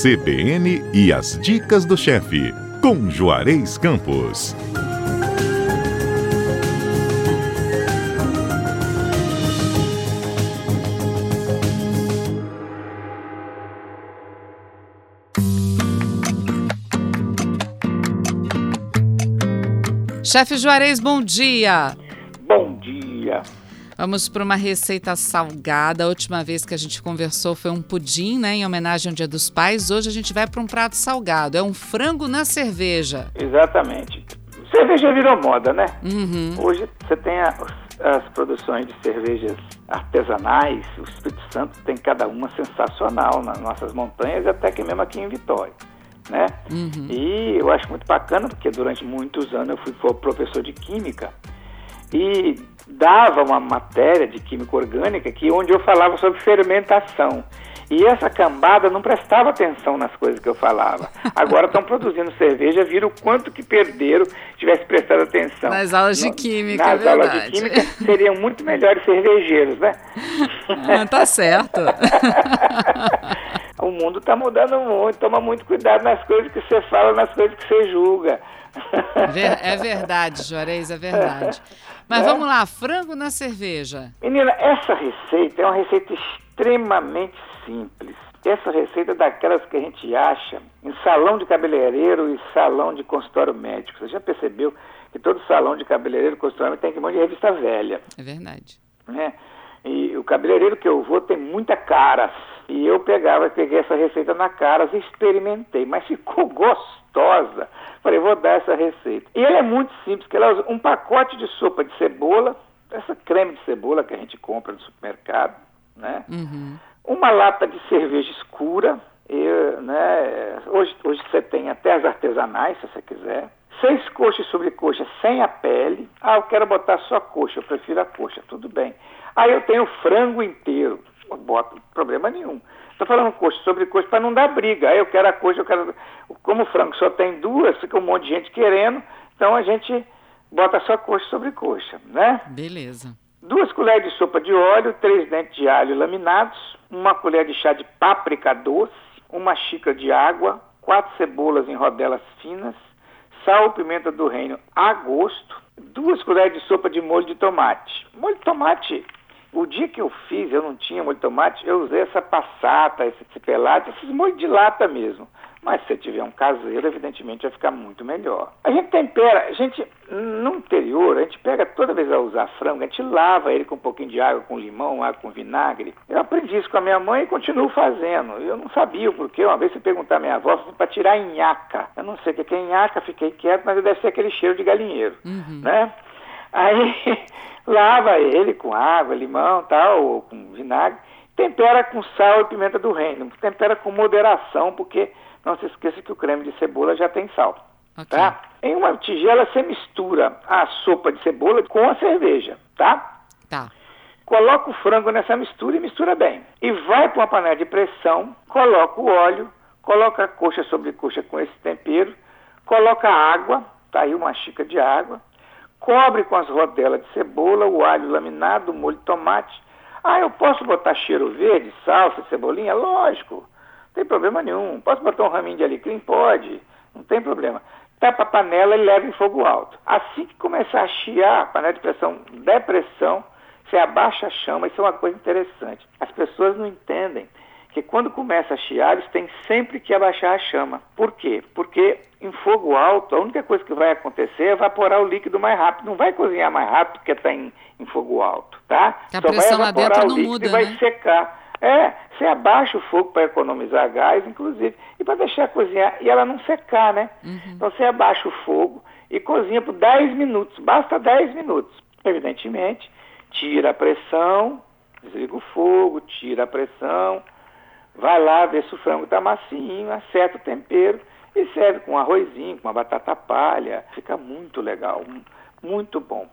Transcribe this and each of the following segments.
CBN e as dicas do chefe, com Juarez Campos. Chefe Juarez, bom dia. Vamos para uma receita salgada. A última vez que a gente conversou foi um pudim, né, em homenagem ao Dia dos Pais. Hoje a gente vai para um prato salgado. É um frango na cerveja. Exatamente. Cerveja virou moda, né? Uhum. Hoje você tem a, as produções de cervejas artesanais. O Espírito Santo tem cada uma sensacional nas nossas montanhas, até que mesmo aqui em Vitória né? Uhum. E eu acho muito bacana porque durante muitos anos eu fui professor de química e dava uma matéria de química orgânica que onde eu falava sobre fermentação. E essa cambada não prestava atenção nas coisas que eu falava. Agora estão produzindo cerveja, viram o quanto que perderam tivesse prestado atenção. Nas aulas de química, Nas é aulas de química seriam muito melhores cervejeiros, né? Ah, tá certo. mundo está mudando muito, toma muito cuidado nas coisas que você fala, nas coisas que você julga. Ver- É verdade, Juarez, é verdade. Mas É. vamos lá, frango na cerveja. Menina, essa receita é uma receita extremamente simples. Essa receita é daquelas que a gente acha em salão de cabeleireiro e salão de consultório médico. Você já percebeu que todo salão de cabeleireiro e consultório médico tem que um monte de revista velha, É verdade. né? E o cabeleireiro que eu vou tem muita caras. E eu pegava, peguei essa receita na caras e experimentei, mas ficou gostosa. Falei, vou dar essa receita. E ela é muito simples, que ela usa um pacote de sopa de cebola, essa creme de cebola que a gente compra no supermercado, né? Uhum. Uma lata de cerveja escura, e, né? Hoje, hoje você tem até as artesanais, se você quiser. Seis coxas sobre coxa sem a pele. Ah, eu quero botar só a coxa, eu prefiro a coxa, tudo bem. Aí eu tenho frango inteiro, eu boto, problema nenhum. Estou falando coxa sobre coxa para não dar briga. Aí eu quero a coxa, eu quero. Como o frango só tem duas, fica um monte de gente querendo, então a gente bota só coxa sobre coxa, né? Beleza. Duas colheres de sopa de óleo, três dentes de alho laminados, uma colher de chá de páprica doce, uma xícara de água, quatro cebolas em rodelas finas, sal e pimenta do reino a gosto, duas colheres de sopa de molho de tomate. Molho de tomate, o dia que eu fiz, eu não tinha molho de tomate, eu usei essa passata, esse cipelate, esses molhos de lata mesmo. Mas se tiver um caseiro, evidentemente vai ficar muito melhor. A gente tempera, a gente, no interior, a gente pega toda vez a usar frango, a gente lava ele com um pouquinho de água, com limão, água com vinagre. Eu aprendi isso com a minha mãe e continuo fazendo. Eu não sabia o porquê. Uma vez se perguntar à minha avó, para tirar a nhaca. Eu não sei o que é nhaca, fiquei quieto, mas deve ser aquele cheiro de galinheiro, Uhum. né? Aí lava ele com água, limão, tal, ou com vinagre. Tempera com sal e pimenta do reino. Tempera com moderação, porque não se esqueça que o creme de cebola já tem sal. Ok. Tá? Em uma tigela você mistura a sopa de cebola com a cerveja, tá? Tá. Coloca o frango nessa mistura e mistura bem. E vai para uma panela de pressão, coloca o óleo, coloca a coxa sobre coxa com esse tempero, coloca a água, tá aí uma xícara de água, cobre com as rodelas de cebola, o alho laminado, o molho de tomate. Ah, eu posso botar cheiro verde, salsa, cebolinha? Lógico, não tem problema nenhum. Posso botar um raminho de alecrim? Pode, não tem problema. Tapa a panela e leva em fogo alto. Assim que começar a chiar, panela de pressão der pressão, você abaixa a chama, isso é uma coisa interessante. As pessoas não entendem que quando começa a chiar, eles têm sempre que abaixar a chama. Por quê? Porque fogo alto, a única coisa que vai acontecer é evaporar o líquido mais rápido. Não vai cozinhar mais rápido porque está em, em fogo alto, tá? A Só vai pressão lá evaporar dentro o não líquido muda, e vai né? secar. É, você abaixa o fogo para economizar gás, inclusive, e para deixar cozinhar e ela não secar, né? Uhum. Então você abaixa o fogo e cozinha por 10 minutos, basta 10 minutos. Evidentemente, tira a pressão, desliga o fogo, tira a pressão, vai lá ver se o frango está macinho, acerta o tempero e serve com arrozinho, com uma batata palha. Fica muito legal, mu- muito bom.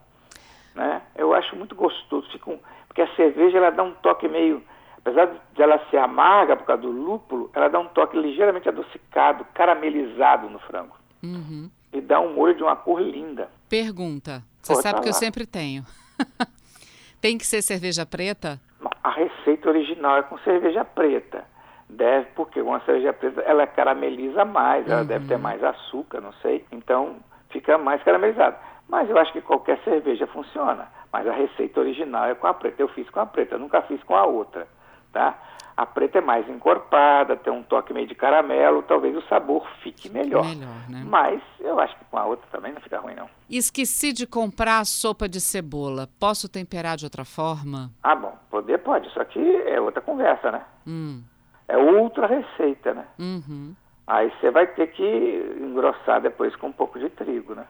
Né? Eu acho muito gostoso, fica um- porque a cerveja ela dá um toque meio, apesar de ela ser amarga por causa do lúpulo, ela dá um toque ligeiramente adocicado, caramelizado no frango. Uhum. E dá um molho de uma cor linda. Pergunta. Você Pode sabe que eu sempre tenho. Tem que ser cerveja preta? A receita original é com cerveja preta. Deve, porque uma cerveja preta ela carameliza mais, ela uhum. deve ter mais açúcar, não sei. Então fica mais caramelizado. Mas eu acho que qualquer cerveja funciona. Mas a receita original é com a preta. Eu fiz com a preta, eu nunca fiz com a outra, tá? A preta é mais encorpada, tem um toque meio de caramelo, talvez o sabor fique melhor. Melhor, né? Mas eu acho que com a outra também não fica ruim, não. Esqueci de comprar a sopa de cebola. Posso temperar de outra forma? Ah, bom, poder pode, só que é outra conversa, né? Hum. É outra receita, né? Uhum. Aí você vai ter que engrossar depois com um pouco de trigo, né?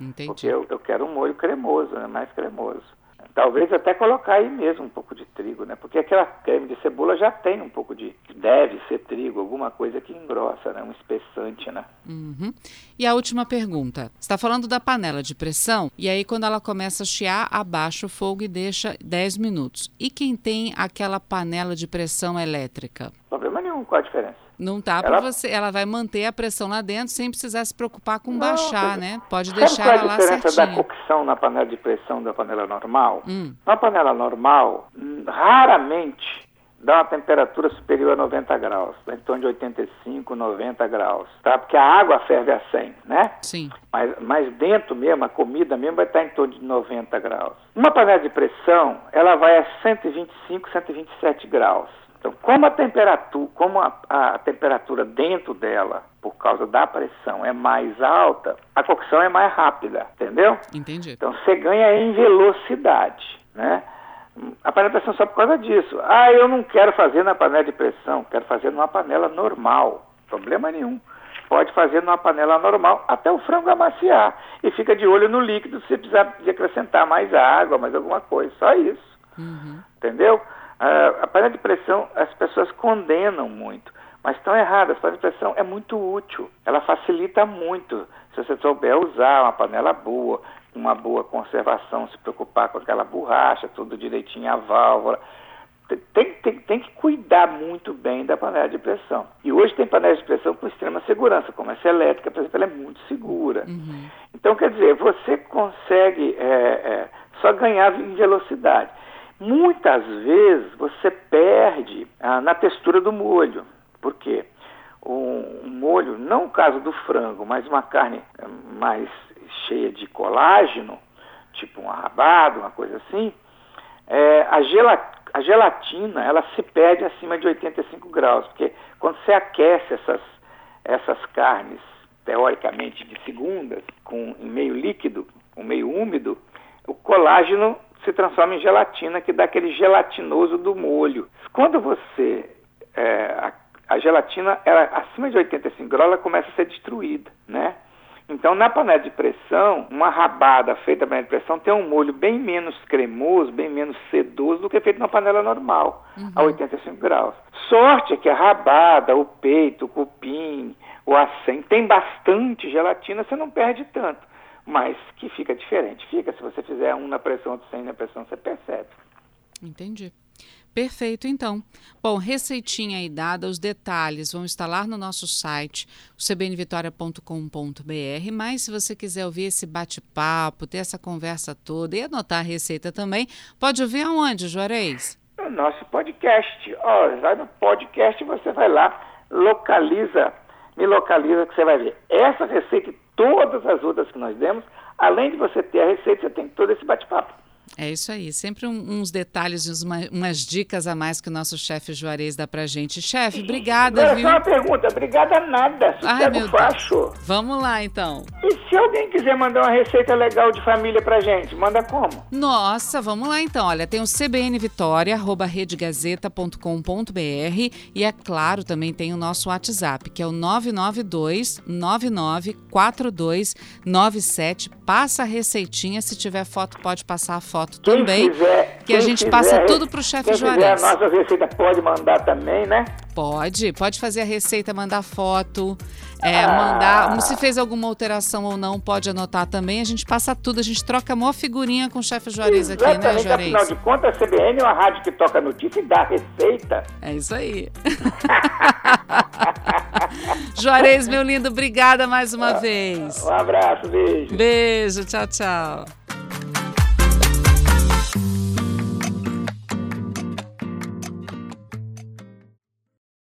Entendi. Porque eu, eu quero um molho cremoso, né? Mais cremoso. Talvez até colocar aí mesmo um pouco de trigo, né? Porque aquela creme de cebola já tem um pouco de. Deve ser trigo, alguma coisa que engrossa, né? Um espessante, né? Uhum. E a última pergunta. Você está falando da panela de pressão, e aí quando ela começa a chiar, abaixa o fogo e deixa 10 minutos. E quem tem aquela panela de pressão elétrica? Problema nenhum, qual a diferença? Não tá para você, ela vai manter a pressão lá dentro sem precisar se preocupar com não, baixar, né? Pode deixar ela lá certinho. a diferença da cocção na panela de pressão da panela normal? Hum. Na panela normal, raramente dá uma temperatura superior a 90 graus, em torno de 85, 90 graus, tá? Porque a água ferve a 100, né? Sim. Mas, mas dentro mesmo, a comida mesmo vai estar em torno de 90 graus. Uma panela de pressão, ela vai a 125, 127 graus. Então, como a temperatura, como a, a, temperatura dentro dela, por causa da pressão, é mais alta, a cocção é mais rápida, entendeu? Entendi. Então, você ganha em velocidade, né? A panela de pressão só por causa disso. Ah, eu não quero fazer na panela de pressão, quero fazer numa panela normal. Problema nenhum. Pode fazer numa panela normal até o frango amaciar. E fica de olho no líquido se precisar de acrescentar mais água, mais alguma coisa. Só isso. Uhum. Entendeu? A panela de pressão as pessoas condenam muito, mas estão erradas. A panela de pressão é muito útil, ela facilita muito. Se você souber usar uma panela boa, uma boa conservação, se preocupar com aquela borracha, tudo direitinho, a válvula. Tem, tem, tem que cuidar muito bem da panela de pressão. E hoje tem panela de pressão com extrema segurança, como essa elétrica, por exemplo, ela é muito segura. Uhum. Então, quer dizer, você consegue é, é, só ganhar em velocidade. Muitas vezes você perde ah, na textura do molho. Por quê? Um, um molho, não o caso do frango, mas uma carne eh, mais cheia de colágeno, tipo um arrabado, uma coisa assim, é, a, a gelatina ela se perde acima de 85 graus, porque quando você aquece essas, essas carnes, teoricamente de segundas, com em meio líquido, com meio úmido, o colágeno se transforma em gelatina, que dá aquele gelatinoso do molho. Quando você. É, a, a, gelatina, ela, acima de 85 graus, ela começa a ser destruída, né? Então, na panela de pressão, uma rabada feita na panela de pressão tem um molho bem menos cremoso, bem menos sedoso do que feito na panela normal, uhum. a 85 graus. Sorte é que a rabada, o peito, o cupim, o acém tem bastante gelatina, você não perde tanto mas que fica diferente. Fica, se você fizer um na pressão, outro sem na pressão, você percebe. Entendi. Perfeito, então. Bom, receitinha aí dada, os detalhes vão estar lá no nosso site, cbnvitoria.com.br, mas se você quiser ouvir esse bate-papo, ter essa conversa toda e anotar a receita também, pode ouvir aonde, Juarez? No nosso podcast. Ó, vai no podcast, você vai lá, localiza, me localiza que você vai ver. Essa receita todas as outras que nós demos, além de você ter a receita, você tem todo esse bate-papo. É isso aí, sempre um, uns detalhes, uma, umas dicas a mais que o nosso chefe Juarez dá pra gente. Chefe, obrigada, Agora, viu? Só uma pergunta, obrigada nada, Ai, meu. Deus. Vamos lá, então. E se alguém quiser mandar uma receita legal de família pra gente, manda como? Nossa, vamos lá então. Olha, tem o cbnvitória@redegazeta.com.br e é claro, também tem o nosso WhatsApp, que é o 992 994297. Passa a receitinha, se tiver foto pode passar a foto quem também. Quiser, que a gente quiser, passa tudo para o chefe Juarez. a nossa receita pode mandar também, né? Pode, pode fazer a receita, mandar foto, é, ah. mandar. Se fez alguma alteração ou não, pode anotar também. A gente passa tudo, a gente troca a maior figurinha com o chefe Juarez aqui, né, Juarez? Afinal de contas, a CBN é uma rádio que toca notícia e dá receita. É isso aí. Juarez, meu lindo, obrigada mais uma vez. Um abraço, beijo. Beijo, tchau, tchau.